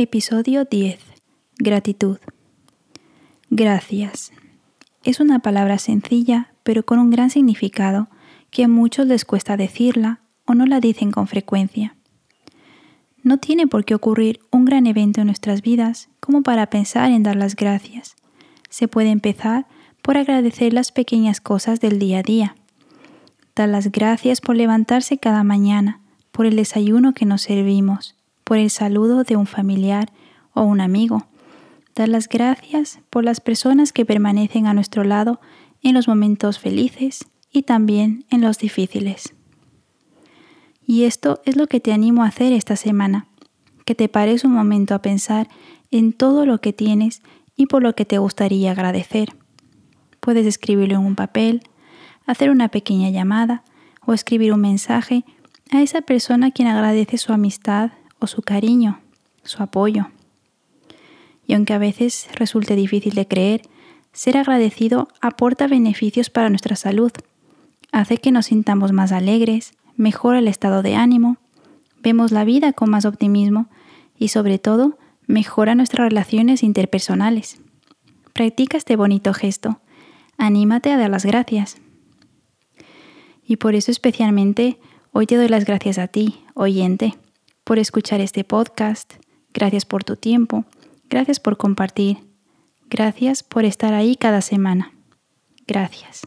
Episodio 10. Gratitud. Gracias. Es una palabra sencilla, pero con un gran significado, que a muchos les cuesta decirla o no la dicen con frecuencia. No tiene por qué ocurrir un gran evento en nuestras vidas como para pensar en dar las gracias. Se puede empezar por agradecer las pequeñas cosas del día a día. Dar las gracias por levantarse cada mañana, por el desayuno que nos servimos, por el saludo de un familiar o un amigo. Dar las gracias por las personas que permanecen a nuestro lado en los momentos felices y también en los difíciles. Y esto es lo que te animo a hacer esta semana, que te pares un momento a pensar en todo lo que tienes y por lo que te gustaría agradecer. Puedes escribirlo en un papel, hacer una pequeña llamada o escribir un mensaje a esa persona a quien agradece su amistad o su cariño, su apoyo. Y aunque a veces resulte difícil de creer, ser agradecido aporta beneficios para nuestra salud, hace que nos sintamos más alegres, mejora el estado de ánimo, vemos la vida con más optimismo y sobre todo mejora nuestras relaciones interpersonales. Practica este bonito gesto. Anímate a dar las gracias. Y por eso especialmente hoy te doy las gracias a ti, oyente, por escuchar este podcast. Gracias por tu tiempo. Gracias por compartir. Gracias por estar ahí cada semana. Gracias.